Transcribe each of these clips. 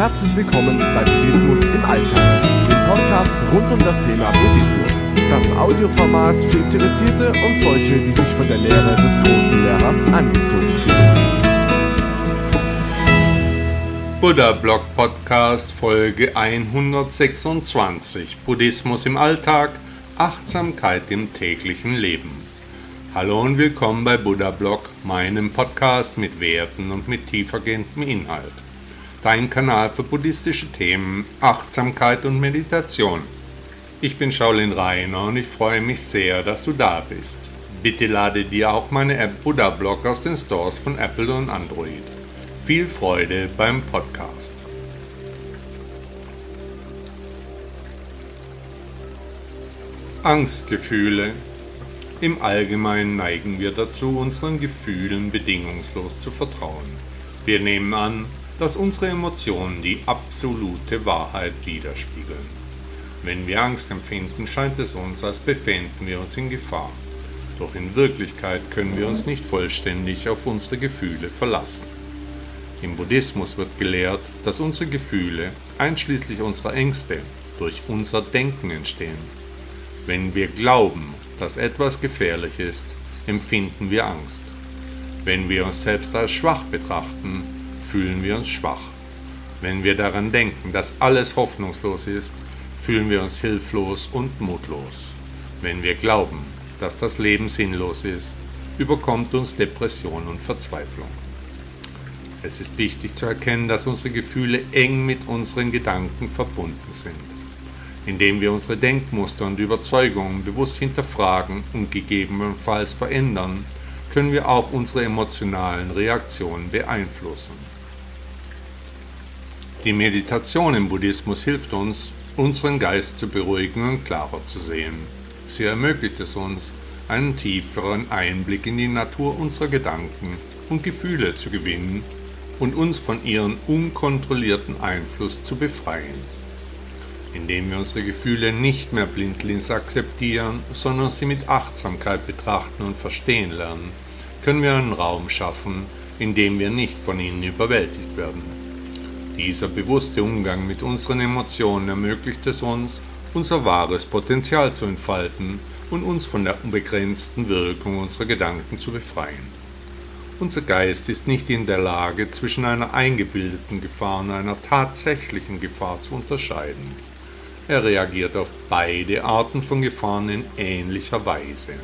Herzlich willkommen bei Buddhismus im Alltag, dem Podcast rund um das Thema Buddhismus. Das Audioformat für Interessierte und solche, die sich von der Lehre des großen Lehrers angezogen fühlen. Buddha Blog Podcast Folge 126 Buddhismus im Alltag, Achtsamkeit im täglichen Leben. Hallo und willkommen bei Buddha Blog, meinem Podcast mit Werten und mit tiefergehendem Inhalt. Dein Kanal für buddhistische Themen, Achtsamkeit und Meditation. Ich bin Shaolin Rainer und ich freue mich sehr, dass du da bist. Bitte lade dir auch meine App Buddha Blog aus den Stores von Apple und Android. Viel Freude beim Podcast. Angstgefühle im Allgemeinen neigen wir dazu, unseren Gefühlen bedingungslos zu vertrauen. Wir nehmen an, dass unsere Emotionen die absolute Wahrheit widerspiegeln. Wenn wir Angst empfinden, scheint es uns, als befänden wir uns in Gefahr. Doch in Wirklichkeit können wir uns nicht vollständig auf unsere Gefühle verlassen. Im Buddhismus wird gelehrt, dass unsere Gefühle, einschließlich unserer Ängste, durch unser Denken entstehen. Wenn wir glauben, dass etwas gefährlich ist, empfinden wir Angst. Wenn wir uns selbst als schwach betrachten, fühlen wir uns schwach. Wenn wir daran denken, dass alles hoffnungslos ist, fühlen wir uns hilflos und mutlos. Wenn wir glauben, dass das Leben sinnlos ist, überkommt uns Depression und Verzweiflung. Es ist wichtig zu erkennen, dass unsere Gefühle eng mit unseren Gedanken verbunden sind. Indem wir unsere Denkmuster und Überzeugungen bewusst hinterfragen und gegebenenfalls verändern, können wir auch unsere emotionalen Reaktionen beeinflussen. Die Meditation im Buddhismus hilft uns, unseren Geist zu beruhigen und klarer zu sehen. Sie ermöglicht es uns, einen tieferen Einblick in die Natur unserer Gedanken und Gefühle zu gewinnen und uns von ihrem unkontrollierten Einfluss zu befreien indem wir unsere Gefühle nicht mehr blindlings akzeptieren, sondern sie mit Achtsamkeit betrachten und verstehen lernen, können wir einen Raum schaffen, in dem wir nicht von ihnen überwältigt werden. Dieser bewusste Umgang mit unseren Emotionen ermöglicht es uns, unser wahres Potenzial zu entfalten und uns von der unbegrenzten Wirkung unserer Gedanken zu befreien. Unser Geist ist nicht in der Lage, zwischen einer eingebildeten Gefahr und einer tatsächlichen Gefahr zu unterscheiden. Er reagiert auf beide Arten von Gefahren in ähnlicher Weise.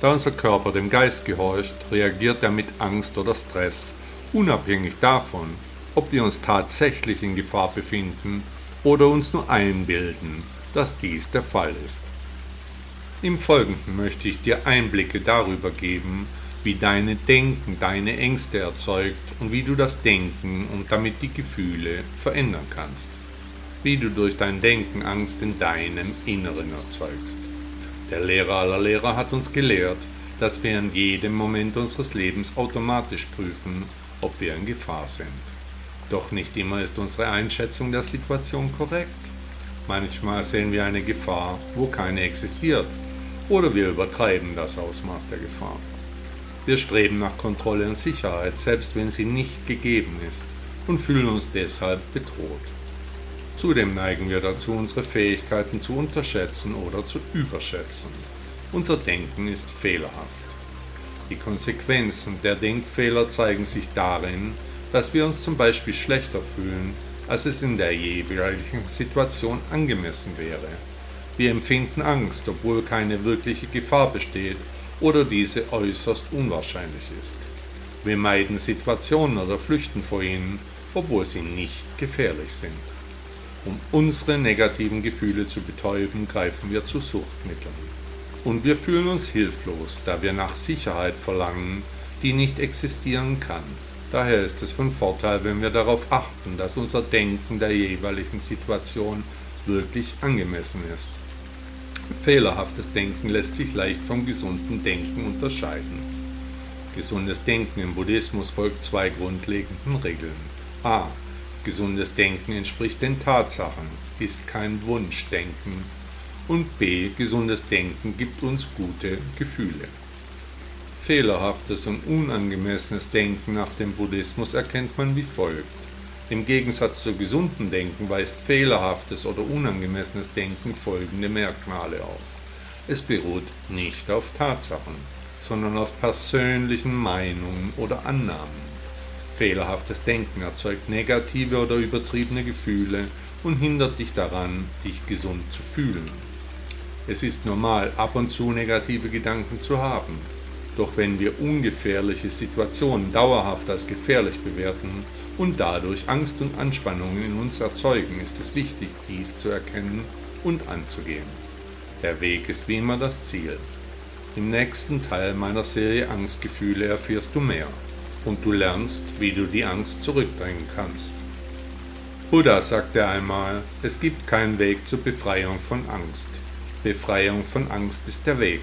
Da unser Körper dem Geist gehorcht, reagiert er mit Angst oder Stress, unabhängig davon, ob wir uns tatsächlich in Gefahr befinden oder uns nur einbilden, dass dies der Fall ist. Im Folgenden möchte ich dir Einblicke darüber geben, wie deine Denken deine Ängste erzeugt und wie du das Denken und damit die Gefühle verändern kannst wie du durch dein Denken Angst in deinem Inneren erzeugst. Der Lehrer aller Lehrer hat uns gelehrt, dass wir in jedem Moment unseres Lebens automatisch prüfen, ob wir in Gefahr sind. Doch nicht immer ist unsere Einschätzung der Situation korrekt. Manchmal sehen wir eine Gefahr, wo keine existiert, oder wir übertreiben das Ausmaß der Gefahr. Wir streben nach Kontrolle und Sicherheit, selbst wenn sie nicht gegeben ist, und fühlen uns deshalb bedroht. Zudem neigen wir dazu, unsere Fähigkeiten zu unterschätzen oder zu überschätzen. Unser Denken ist fehlerhaft. Die Konsequenzen der Denkfehler zeigen sich darin, dass wir uns zum Beispiel schlechter fühlen, als es in der jeweiligen Situation angemessen wäre. Wir empfinden Angst, obwohl keine wirkliche Gefahr besteht oder diese äußerst unwahrscheinlich ist. Wir meiden Situationen oder flüchten vor ihnen, obwohl sie nicht gefährlich sind. Um unsere negativen Gefühle zu betäuben, greifen wir zu Suchtmitteln. Und wir fühlen uns hilflos, da wir nach Sicherheit verlangen, die nicht existieren kann. Daher ist es von Vorteil, wenn wir darauf achten, dass unser Denken der jeweiligen Situation wirklich angemessen ist. Fehlerhaftes Denken lässt sich leicht vom gesunden Denken unterscheiden. Gesundes Denken im Buddhismus folgt zwei grundlegenden Regeln. A. Gesundes Denken entspricht den Tatsachen, ist kein Wunschdenken. Und b. Gesundes Denken gibt uns gute Gefühle. Fehlerhaftes und unangemessenes Denken nach dem Buddhismus erkennt man wie folgt. Im Gegensatz zu gesundem Denken weist fehlerhaftes oder unangemessenes Denken folgende Merkmale auf. Es beruht nicht auf Tatsachen, sondern auf persönlichen Meinungen oder Annahmen. Fehlerhaftes Denken erzeugt negative oder übertriebene Gefühle und hindert dich daran, dich gesund zu fühlen. Es ist normal, ab und zu negative Gedanken zu haben. Doch wenn wir ungefährliche Situationen dauerhaft als gefährlich bewerten und dadurch Angst und Anspannungen in uns erzeugen, ist es wichtig, dies zu erkennen und anzugehen. Der Weg ist wie immer das Ziel. Im nächsten Teil meiner Serie Angstgefühle erfährst du mehr und du lernst, wie du die Angst zurückdrängen kannst. Buddha sagte einmal, es gibt keinen Weg zur Befreiung von Angst. Befreiung von Angst ist der Weg.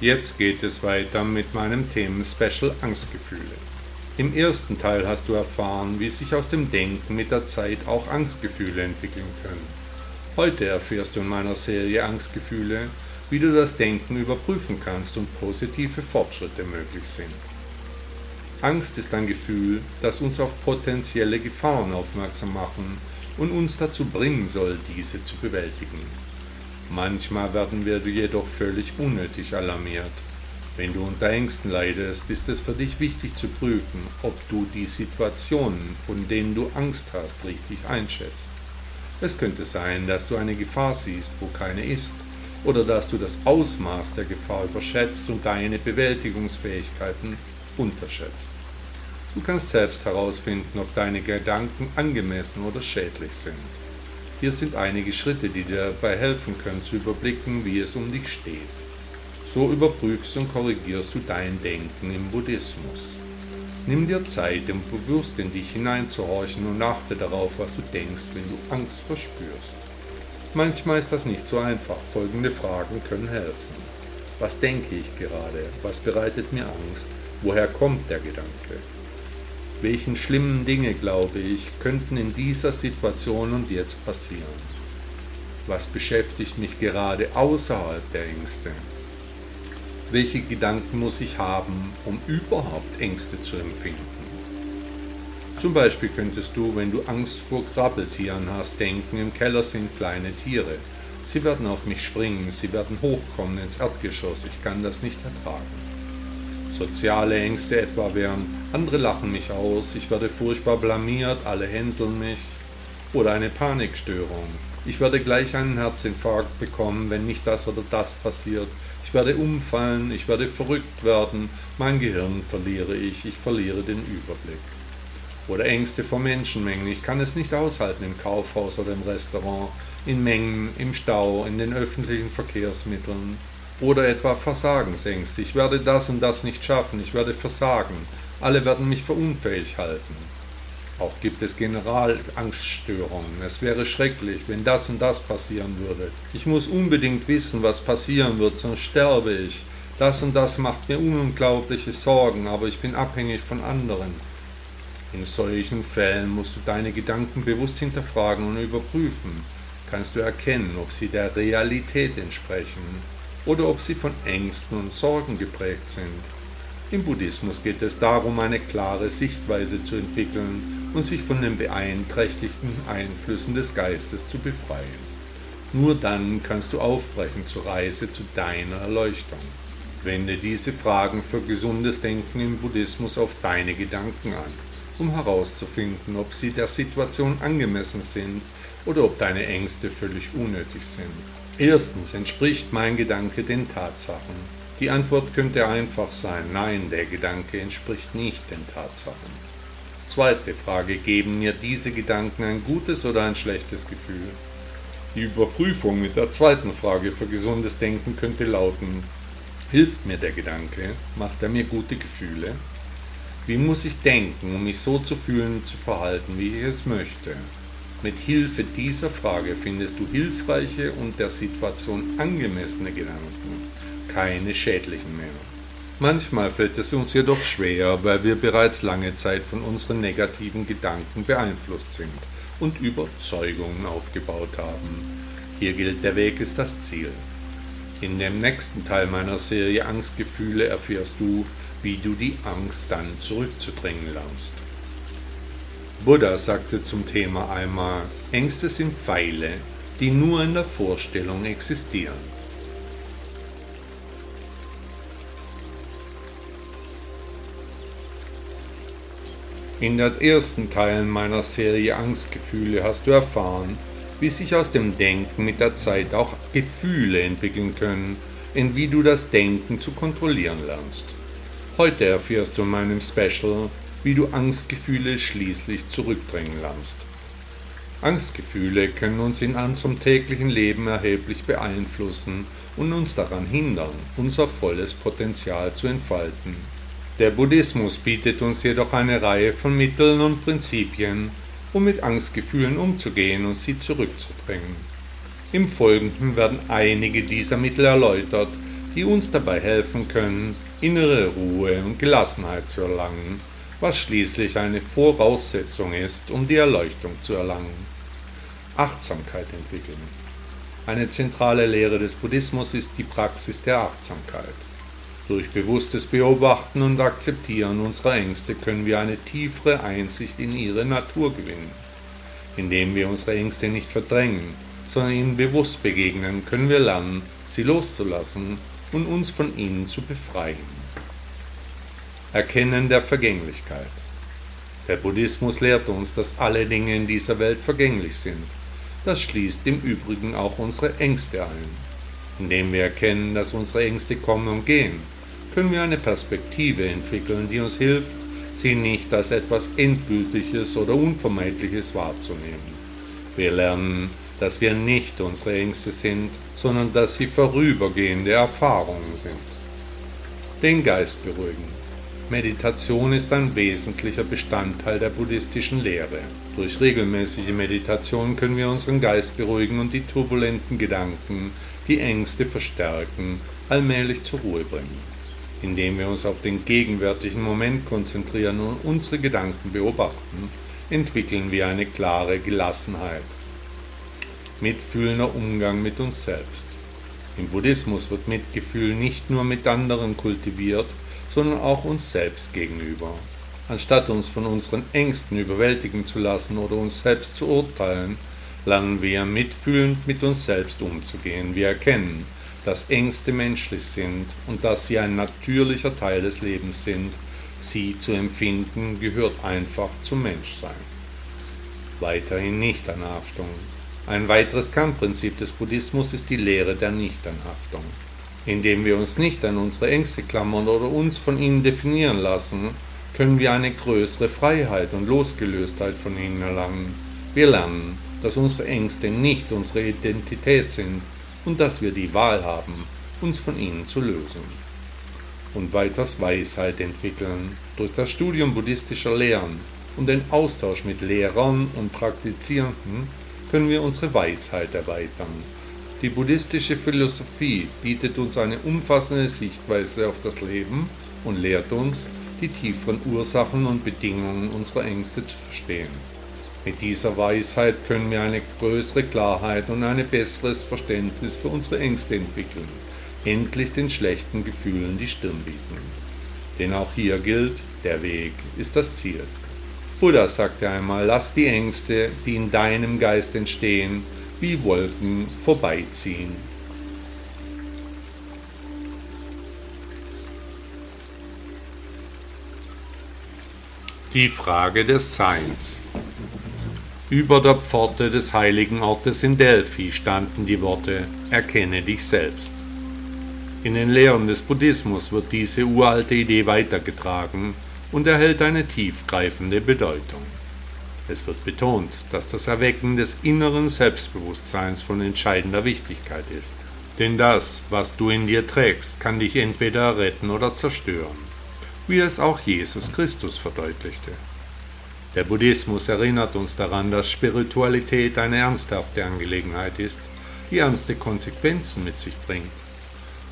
Jetzt geht es weiter mit meinem Themen-Special Angstgefühle. Im ersten Teil hast du erfahren, wie sich aus dem Denken mit der Zeit auch Angstgefühle entwickeln können. Heute erfährst du in meiner Serie Angstgefühle, wie du das Denken überprüfen kannst und positive Fortschritte möglich sind. Angst ist ein Gefühl, das uns auf potenzielle Gefahren aufmerksam machen und uns dazu bringen soll, diese zu bewältigen. Manchmal werden wir jedoch völlig unnötig alarmiert. Wenn du unter Ängsten leidest, ist es für dich wichtig zu prüfen, ob du die Situationen, von denen du Angst hast, richtig einschätzt. Es könnte sein, dass du eine Gefahr siehst, wo keine ist, oder dass du das Ausmaß der Gefahr überschätzt und deine Bewältigungsfähigkeiten unterschätzt. Du kannst selbst herausfinden, ob deine Gedanken angemessen oder schädlich sind. Hier sind einige Schritte, die dir dabei helfen können zu überblicken, wie es um dich steht. So überprüfst und korrigierst du dein Denken im Buddhismus. Nimm dir Zeit, um bewusst in dich hineinzuhorchen und achte darauf, was du denkst, wenn du Angst verspürst. Manchmal ist das nicht so einfach. Folgende Fragen können helfen. Was denke ich gerade? Was bereitet mir Angst? Woher kommt der Gedanke? Welchen schlimmen Dinge, glaube ich, könnten in dieser Situation und jetzt passieren? Was beschäftigt mich gerade außerhalb der Ängste? Welche Gedanken muss ich haben, um überhaupt Ängste zu empfinden? Zum Beispiel könntest du, wenn du Angst vor Krabbeltieren hast, denken, im Keller sind kleine Tiere. Sie werden auf mich springen, sie werden hochkommen ins Erdgeschoss, ich kann das nicht ertragen. Soziale Ängste etwa wären, andere lachen mich aus, ich werde furchtbar blamiert, alle hänseln mich. Oder eine Panikstörung. Ich werde gleich einen Herzinfarkt bekommen, wenn nicht das oder das passiert. Ich werde umfallen, ich werde verrückt werden, mein Gehirn verliere ich, ich verliere den Überblick. Oder Ängste vor Menschenmengen, ich kann es nicht aushalten im Kaufhaus oder im Restaurant, in Mengen, im Stau, in den öffentlichen Verkehrsmitteln. Oder etwa Versagensängste, ich werde das und das nicht schaffen, ich werde versagen, alle werden mich verunfähig halten. Auch gibt es Generalangststörungen. Es wäre schrecklich, wenn das und das passieren würde. Ich muss unbedingt wissen, was passieren wird, sonst sterbe ich. Das und das macht mir unglaubliche Sorgen, aber ich bin abhängig von anderen. In solchen Fällen musst du deine Gedanken bewusst hinterfragen und überprüfen. Kannst du erkennen, ob sie der Realität entsprechen oder ob sie von Ängsten und Sorgen geprägt sind. Im Buddhismus geht es darum, eine klare Sichtweise zu entwickeln und sich von den beeinträchtigten Einflüssen des Geistes zu befreien. Nur dann kannst du aufbrechen zur Reise zu deiner Erleuchtung. Wende diese Fragen für gesundes Denken im Buddhismus auf deine Gedanken an, um herauszufinden, ob sie der Situation angemessen sind oder ob deine Ängste völlig unnötig sind. Erstens entspricht mein Gedanke den Tatsachen. Die Antwort könnte einfach sein, nein, der Gedanke entspricht nicht den Tatsachen. Zweite Frage, geben mir diese Gedanken ein gutes oder ein schlechtes Gefühl? Die Überprüfung mit der zweiten Frage für gesundes Denken könnte lauten, hilft mir der Gedanke, macht er mir gute Gefühle? Wie muss ich denken, um mich so zu fühlen und zu verhalten, wie ich es möchte? Mit Hilfe dieser Frage findest du hilfreiche und der Situation angemessene Gedanken keine schädlichen mehr. Manchmal fällt es uns jedoch schwer, weil wir bereits lange Zeit von unseren negativen Gedanken beeinflusst sind und Überzeugungen aufgebaut haben. Hier gilt, der Weg ist das Ziel. In dem nächsten Teil meiner Serie Angstgefühle erfährst du, wie du die Angst dann zurückzudrängen lernst. Buddha sagte zum Thema einmal, Ängste sind Pfeile, die nur in der Vorstellung existieren. In den ersten Teilen meiner Serie Angstgefühle hast du erfahren, wie sich aus dem Denken mit der Zeit auch Gefühle entwickeln können, in wie du das Denken zu kontrollieren lernst. Heute erfährst du in meinem Special, wie du Angstgefühle schließlich zurückdrängen lernst. Angstgefühle können uns in unserem täglichen Leben erheblich beeinflussen und uns daran hindern, unser volles Potenzial zu entfalten. Der Buddhismus bietet uns jedoch eine Reihe von Mitteln und Prinzipien, um mit Angstgefühlen umzugehen und sie zurückzudrängen. Im Folgenden werden einige dieser Mittel erläutert, die uns dabei helfen können, innere Ruhe und Gelassenheit zu erlangen was schließlich eine Voraussetzung ist, um die Erleuchtung zu erlangen. Achtsamkeit entwickeln. Eine zentrale Lehre des Buddhismus ist die Praxis der Achtsamkeit. Durch bewusstes Beobachten und Akzeptieren unserer Ängste können wir eine tiefere Einsicht in ihre Natur gewinnen. Indem wir unsere Ängste nicht verdrängen, sondern ihnen bewusst begegnen, können wir lernen, sie loszulassen und uns von ihnen zu befreien. Erkennen der Vergänglichkeit. Der Buddhismus lehrt uns, dass alle Dinge in dieser Welt vergänglich sind. Das schließt im Übrigen auch unsere Ängste ein. Indem wir erkennen, dass unsere Ängste kommen und gehen, können wir eine Perspektive entwickeln, die uns hilft, sie nicht als etwas Endgültiges oder Unvermeidliches wahrzunehmen. Wir lernen, dass wir nicht unsere Ängste sind, sondern dass sie vorübergehende Erfahrungen sind. Den Geist beruhigen. Meditation ist ein wesentlicher Bestandteil der buddhistischen Lehre. Durch regelmäßige Meditation können wir unseren Geist beruhigen und die turbulenten Gedanken, die Ängste verstärken, allmählich zur Ruhe bringen. Indem wir uns auf den gegenwärtigen Moment konzentrieren und unsere Gedanken beobachten, entwickeln wir eine klare Gelassenheit. Mitfühlender Umgang mit uns selbst. Im Buddhismus wird Mitgefühl nicht nur mit anderen kultiviert, sondern auch uns selbst gegenüber. Anstatt uns von unseren Ängsten überwältigen zu lassen oder uns selbst zu urteilen, lernen wir mitfühlend mit uns selbst umzugehen. Wir erkennen, dass Ängste menschlich sind und dass sie ein natürlicher Teil des Lebens sind. Sie zu empfinden gehört einfach zum Menschsein. Weiterhin Nichtanhaftung. Ein weiteres Kernprinzip des Buddhismus ist die Lehre der Nichtanhaftung indem wir uns nicht an unsere Ängste klammern oder uns von ihnen definieren lassen, können wir eine größere Freiheit und Losgelöstheit von ihnen erlangen. Wir lernen, dass unsere Ängste nicht unsere Identität sind und dass wir die Wahl haben, uns von ihnen zu lösen. Und weiters Weisheit entwickeln durch das Studium buddhistischer Lehren und den Austausch mit Lehrern und Praktizierenden können wir unsere Weisheit erweitern die buddhistische Philosophie bietet uns eine umfassende Sichtweise auf das Leben und lehrt uns, die tieferen Ursachen und Bedingungen unserer Ängste zu verstehen. Mit dieser Weisheit können wir eine größere Klarheit und ein besseres Verständnis für unsere Ängste entwickeln, endlich den schlechten Gefühlen die Stirn bieten. Denn auch hier gilt, der Weg ist das Ziel. Buddha sagte einmal, lass die Ängste, die in deinem Geist entstehen, wie Wolken vorbeiziehen. Die Frage des Seins. Über der Pforte des heiligen Ortes in Delphi standen die Worte Erkenne dich selbst. In den Lehren des Buddhismus wird diese uralte Idee weitergetragen und erhält eine tiefgreifende Bedeutung. Es wird betont, dass das Erwecken des inneren Selbstbewusstseins von entscheidender Wichtigkeit ist. Denn das, was du in dir trägst, kann dich entweder retten oder zerstören, wie es auch Jesus Christus verdeutlichte. Der Buddhismus erinnert uns daran, dass Spiritualität eine ernsthafte Angelegenheit ist, die ernste Konsequenzen mit sich bringt.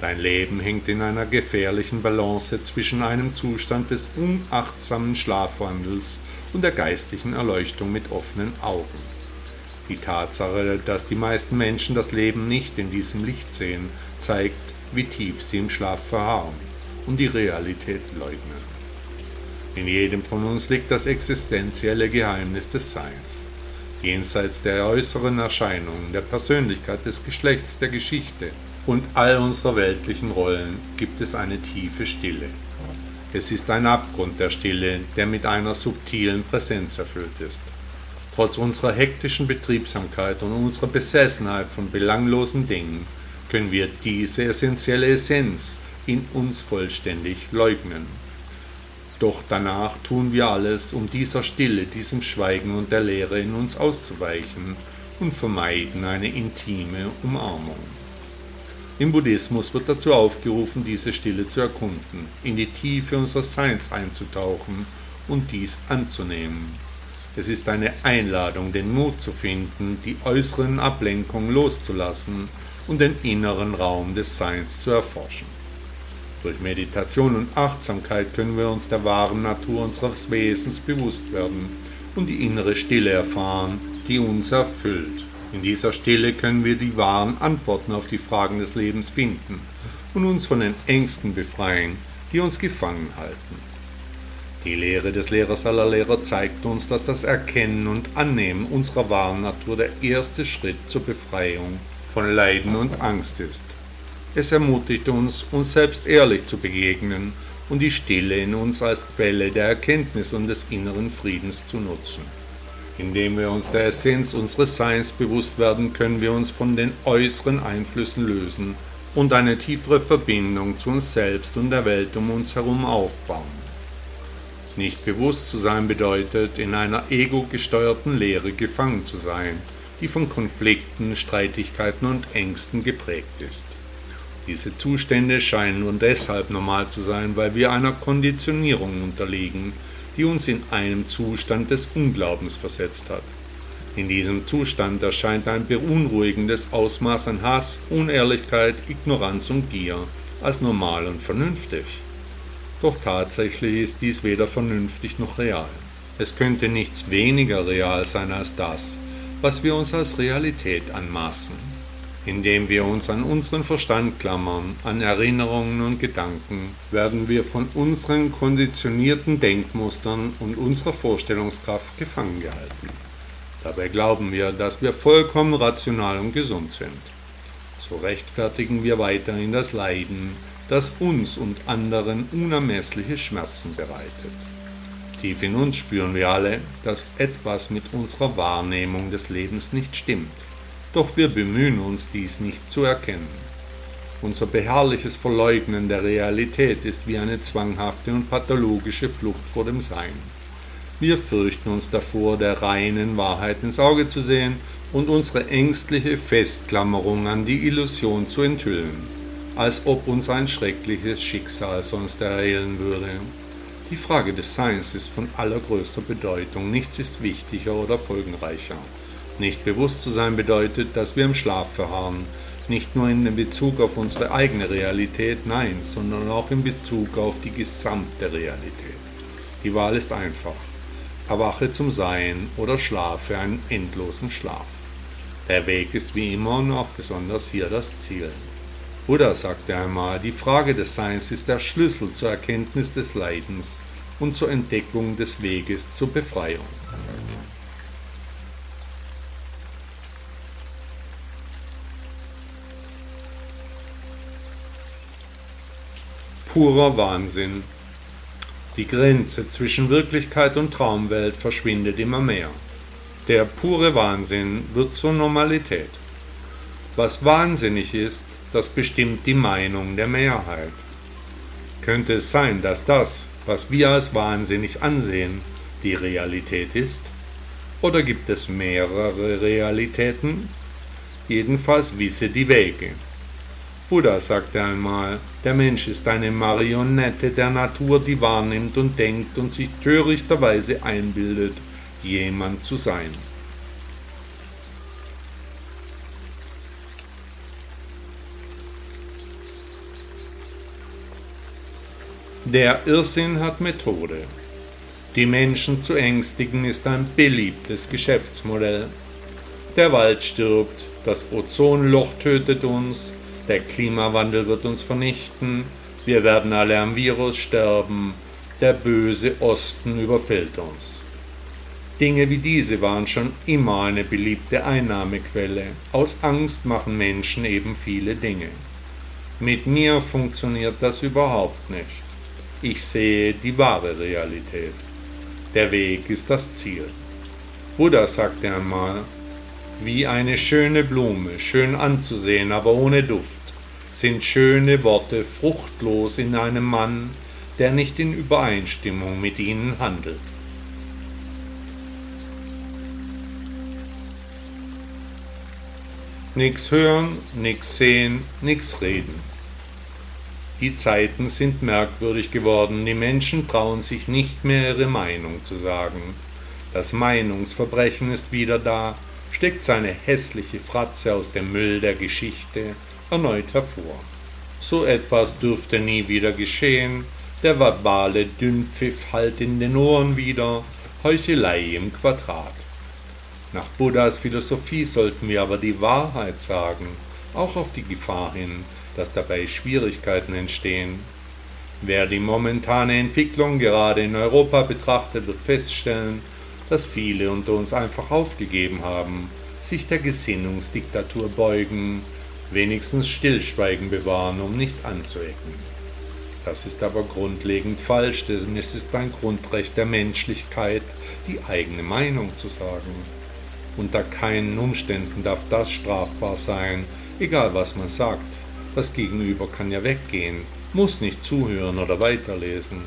Dein Leben hängt in einer gefährlichen Balance zwischen einem Zustand des unachtsamen Schlafwandels und der geistigen Erleuchtung mit offenen Augen. Die Tatsache, dass die meisten Menschen das Leben nicht in diesem Licht sehen, zeigt, wie tief sie im Schlaf verharren und die Realität leugnen. In jedem von uns liegt das existenzielle Geheimnis des Seins. Jenseits der äußeren Erscheinungen, der Persönlichkeit, des Geschlechts, der Geschichte und all unserer weltlichen Rollen gibt es eine tiefe Stille. Es ist ein Abgrund der Stille, der mit einer subtilen Präsenz erfüllt ist. Trotz unserer hektischen Betriebsamkeit und unserer Besessenheit von belanglosen Dingen können wir diese essentielle Essenz in uns vollständig leugnen. Doch danach tun wir alles, um dieser Stille, diesem Schweigen und der Leere in uns auszuweichen und vermeiden eine intime Umarmung. Im Buddhismus wird dazu aufgerufen, diese Stille zu erkunden, in die Tiefe unseres Seins einzutauchen und dies anzunehmen. Es ist eine Einladung, den Mut zu finden, die äußeren Ablenkungen loszulassen und den inneren Raum des Seins zu erforschen. Durch Meditation und Achtsamkeit können wir uns der wahren Natur unseres Wesens bewusst werden und die innere Stille erfahren, die uns erfüllt. In dieser Stille können wir die wahren Antworten auf die Fragen des Lebens finden und uns von den Ängsten befreien, die uns gefangen halten. Die Lehre des Lehrers aller Lehrer zeigt uns, dass das Erkennen und Annehmen unserer wahren Natur der erste Schritt zur Befreiung von Leiden und Angst ist. Es ermutigt uns, uns selbst ehrlich zu begegnen und die Stille in uns als Quelle der Erkenntnis und des inneren Friedens zu nutzen. Indem wir uns der Essenz unseres Seins bewusst werden, können wir uns von den äußeren Einflüssen lösen und eine tiefere Verbindung zu uns selbst und der Welt um uns herum aufbauen. Nicht bewusst zu sein bedeutet, in einer ego-gesteuerten Lehre gefangen zu sein, die von Konflikten, Streitigkeiten und Ängsten geprägt ist. Diese Zustände scheinen nur deshalb normal zu sein, weil wir einer Konditionierung unterliegen, die uns in einen Zustand des Unglaubens versetzt hat. In diesem Zustand erscheint ein beunruhigendes Ausmaß an Hass, Unehrlichkeit, Ignoranz und Gier als normal und vernünftig. Doch tatsächlich ist dies weder vernünftig noch real. Es könnte nichts weniger real sein als das, was wir uns als Realität anmaßen. Indem wir uns an unseren Verstand klammern, an Erinnerungen und Gedanken, werden wir von unseren konditionierten Denkmustern und unserer Vorstellungskraft gefangen gehalten. Dabei glauben wir, dass wir vollkommen rational und gesund sind. So rechtfertigen wir weiterhin das Leiden, das uns und anderen unermessliche Schmerzen bereitet. Tief in uns spüren wir alle, dass etwas mit unserer Wahrnehmung des Lebens nicht stimmt. Doch wir bemühen uns, dies nicht zu erkennen. Unser beharrliches Verleugnen der Realität ist wie eine zwanghafte und pathologische Flucht vor dem Sein. Wir fürchten uns davor, der reinen Wahrheit ins Auge zu sehen und unsere ängstliche Festklammerung an die Illusion zu enthüllen als ob uns ein schreckliches Schicksal sonst ereilen würde. Die Frage des Seins ist von allergrößter Bedeutung, nichts ist wichtiger oder folgenreicher. Nicht bewusst zu sein bedeutet, dass wir im Schlaf verharren, nicht nur in Bezug auf unsere eigene Realität, nein, sondern auch in Bezug auf die gesamte Realität. Die Wahl ist einfach. Erwache zum Sein oder schlafe einen endlosen Schlaf. Der Weg ist wie immer und auch besonders hier das Ziel. Buddha sagte einmal, die Frage des Seins ist der Schlüssel zur Erkenntnis des Leidens und zur Entdeckung des Weges zur Befreiung. Purer Wahnsinn. Die Grenze zwischen Wirklichkeit und Traumwelt verschwindet immer mehr. Der pure Wahnsinn wird zur Normalität. Was wahnsinnig ist, das bestimmt die Meinung der Mehrheit. Könnte es sein, dass das, was wir als wahnsinnig ansehen, die Realität ist? Oder gibt es mehrere Realitäten? Jedenfalls wisse die Wege. Buddha sagte einmal, der Mensch ist eine Marionette der Natur, die wahrnimmt und denkt und sich törichterweise einbildet, jemand zu sein. Der Irrsinn hat Methode. Die Menschen zu ängstigen ist ein beliebtes Geschäftsmodell. Der Wald stirbt, das Ozonloch tötet uns, der Klimawandel wird uns vernichten, wir werden alle am Virus sterben, der böse Osten überfällt uns. Dinge wie diese waren schon immer eine beliebte Einnahmequelle. Aus Angst machen Menschen eben viele Dinge. Mit mir funktioniert das überhaupt nicht. Ich sehe die wahre Realität. Der Weg ist das Ziel. Buddha sagte einmal, wie eine schöne Blume, schön anzusehen, aber ohne Duft, sind schöne Worte fruchtlos in einem Mann, der nicht in Übereinstimmung mit ihnen handelt. Nix hören, nix sehen, nix reden. Die Zeiten sind merkwürdig geworden, die Menschen trauen sich nicht mehr ihre Meinung zu sagen. Das Meinungsverbrechen ist wieder da, steckt seine hässliche Fratze aus dem Müll der Geschichte erneut hervor. So etwas dürfte nie wieder geschehen, der verbale Dünnpfiff hallt in den Ohren wieder, Heuchelei im Quadrat. Nach Buddhas Philosophie sollten wir aber die Wahrheit sagen, auch auf die Gefahr hin, dass dabei Schwierigkeiten entstehen. Wer die momentane Entwicklung gerade in Europa betrachtet, wird feststellen, dass viele unter uns einfach aufgegeben haben, sich der Gesinnungsdiktatur beugen, wenigstens Stillschweigen bewahren, um nicht anzuecken. Das ist aber grundlegend falsch, denn es ist ein Grundrecht der Menschlichkeit, die eigene Meinung zu sagen. Unter keinen Umständen darf das strafbar sein, egal was man sagt. Das Gegenüber kann ja weggehen, muss nicht zuhören oder weiterlesen.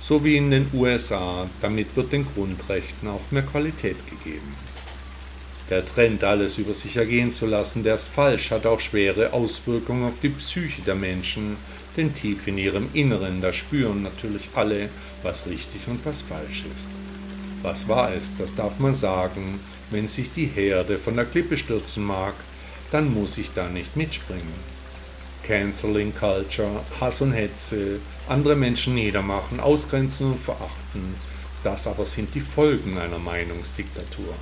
So wie in den USA, damit wird den Grundrechten auch mehr Qualität gegeben. Der Trend, alles über sich ergehen zu lassen, der ist falsch, hat auch schwere Auswirkungen auf die Psyche der Menschen, denn tief in ihrem Inneren, da spüren natürlich alle, was richtig und was falsch ist. Was wahr ist, das darf man sagen, wenn sich die Herde von der Klippe stürzen mag, dann muss ich da nicht mitspringen. Canceling Culture, Hass und Hetze, andere Menschen niedermachen, ausgrenzen und verachten. Das aber sind die Folgen einer Meinungsdiktatur.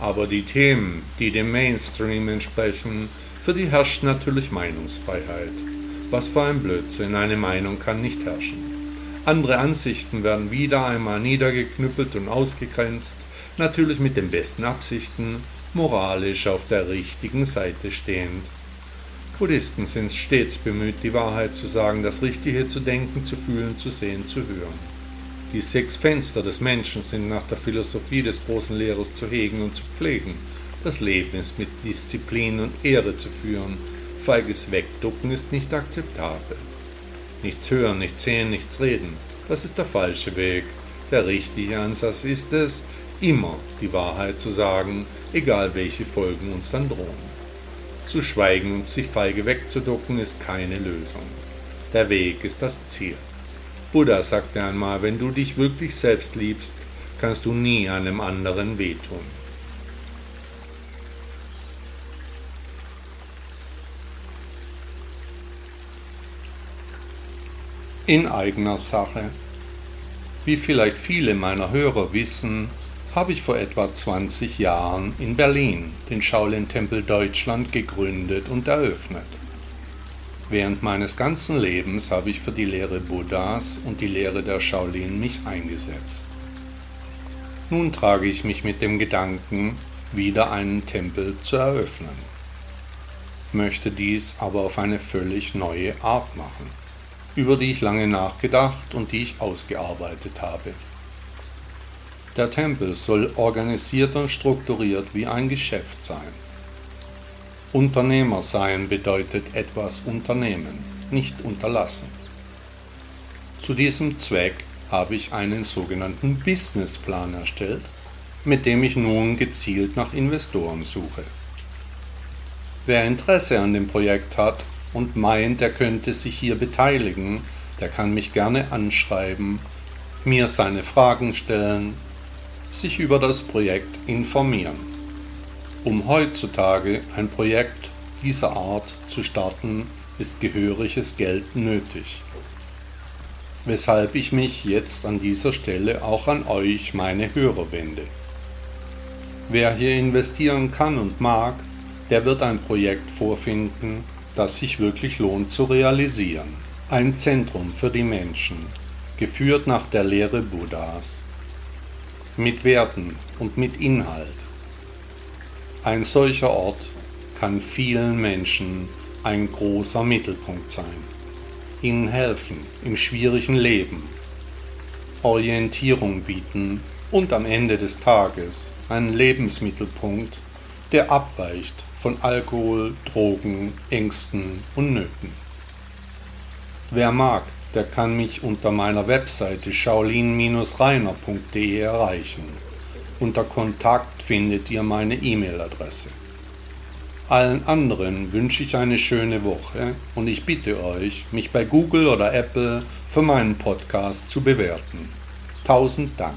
Aber die Themen, die dem Mainstream entsprechen, für die herrscht natürlich Meinungsfreiheit. Was für ein Blödsinn, eine Meinung kann nicht herrschen. Andere Ansichten werden wieder einmal niedergeknüppelt und ausgegrenzt, natürlich mit den besten Absichten, moralisch auf der richtigen Seite stehend. Buddhisten sind stets bemüht, die Wahrheit zu sagen, das Richtige zu denken, zu fühlen, zu sehen, zu hören. Die sechs Fenster des Menschen sind nach der Philosophie des großen Lehrers zu hegen und zu pflegen. Das Leben ist mit Disziplin und Ehre zu führen. Feiges Wegducken ist nicht akzeptabel. Nichts hören, nichts sehen, nichts reden. Das ist der falsche Weg. Der richtige Ansatz ist es, immer die Wahrheit zu sagen, egal welche Folgen uns dann drohen. Zu schweigen und sich feige wegzuducken ist keine Lösung. Der Weg ist das Ziel. Buddha sagte einmal, wenn du dich wirklich selbst liebst, kannst du nie einem anderen wehtun. In eigener Sache. Wie vielleicht viele meiner Hörer wissen, habe ich vor etwa 20 Jahren in Berlin den Shaolin-Tempel Deutschland gegründet und eröffnet. Während meines ganzen Lebens habe ich für die Lehre Buddhas und die Lehre der Shaolin mich eingesetzt. Nun trage ich mich mit dem Gedanken, wieder einen Tempel zu eröffnen, möchte dies aber auf eine völlig neue Art machen, über die ich lange nachgedacht und die ich ausgearbeitet habe. Der Tempel soll organisiert und strukturiert wie ein Geschäft sein. Unternehmer sein bedeutet etwas unternehmen, nicht unterlassen. Zu diesem Zweck habe ich einen sogenannten Businessplan erstellt, mit dem ich nun gezielt nach Investoren suche. Wer Interesse an dem Projekt hat und meint, er könnte sich hier beteiligen, der kann mich gerne anschreiben, mir seine Fragen stellen sich über das Projekt informieren. Um heutzutage ein Projekt dieser Art zu starten, ist gehöriges Geld nötig. Weshalb ich mich jetzt an dieser Stelle auch an euch, meine Hörer, wende. Wer hier investieren kann und mag, der wird ein Projekt vorfinden, das sich wirklich lohnt zu realisieren. Ein Zentrum für die Menschen, geführt nach der Lehre Buddhas, mit Werten und mit Inhalt. Ein solcher Ort kann vielen Menschen ein großer Mittelpunkt sein, ihnen helfen im schwierigen Leben, Orientierung bieten und am Ende des Tages einen Lebensmittelpunkt, der abweicht von Alkohol, Drogen, Ängsten und Nöten. Wer mag, der kann mich unter meiner Webseite shaolin-reiner.de erreichen. Unter Kontakt findet ihr meine E-Mail-Adresse. Allen anderen wünsche ich eine schöne Woche und ich bitte euch, mich bei Google oder Apple für meinen Podcast zu bewerten. Tausend Dank.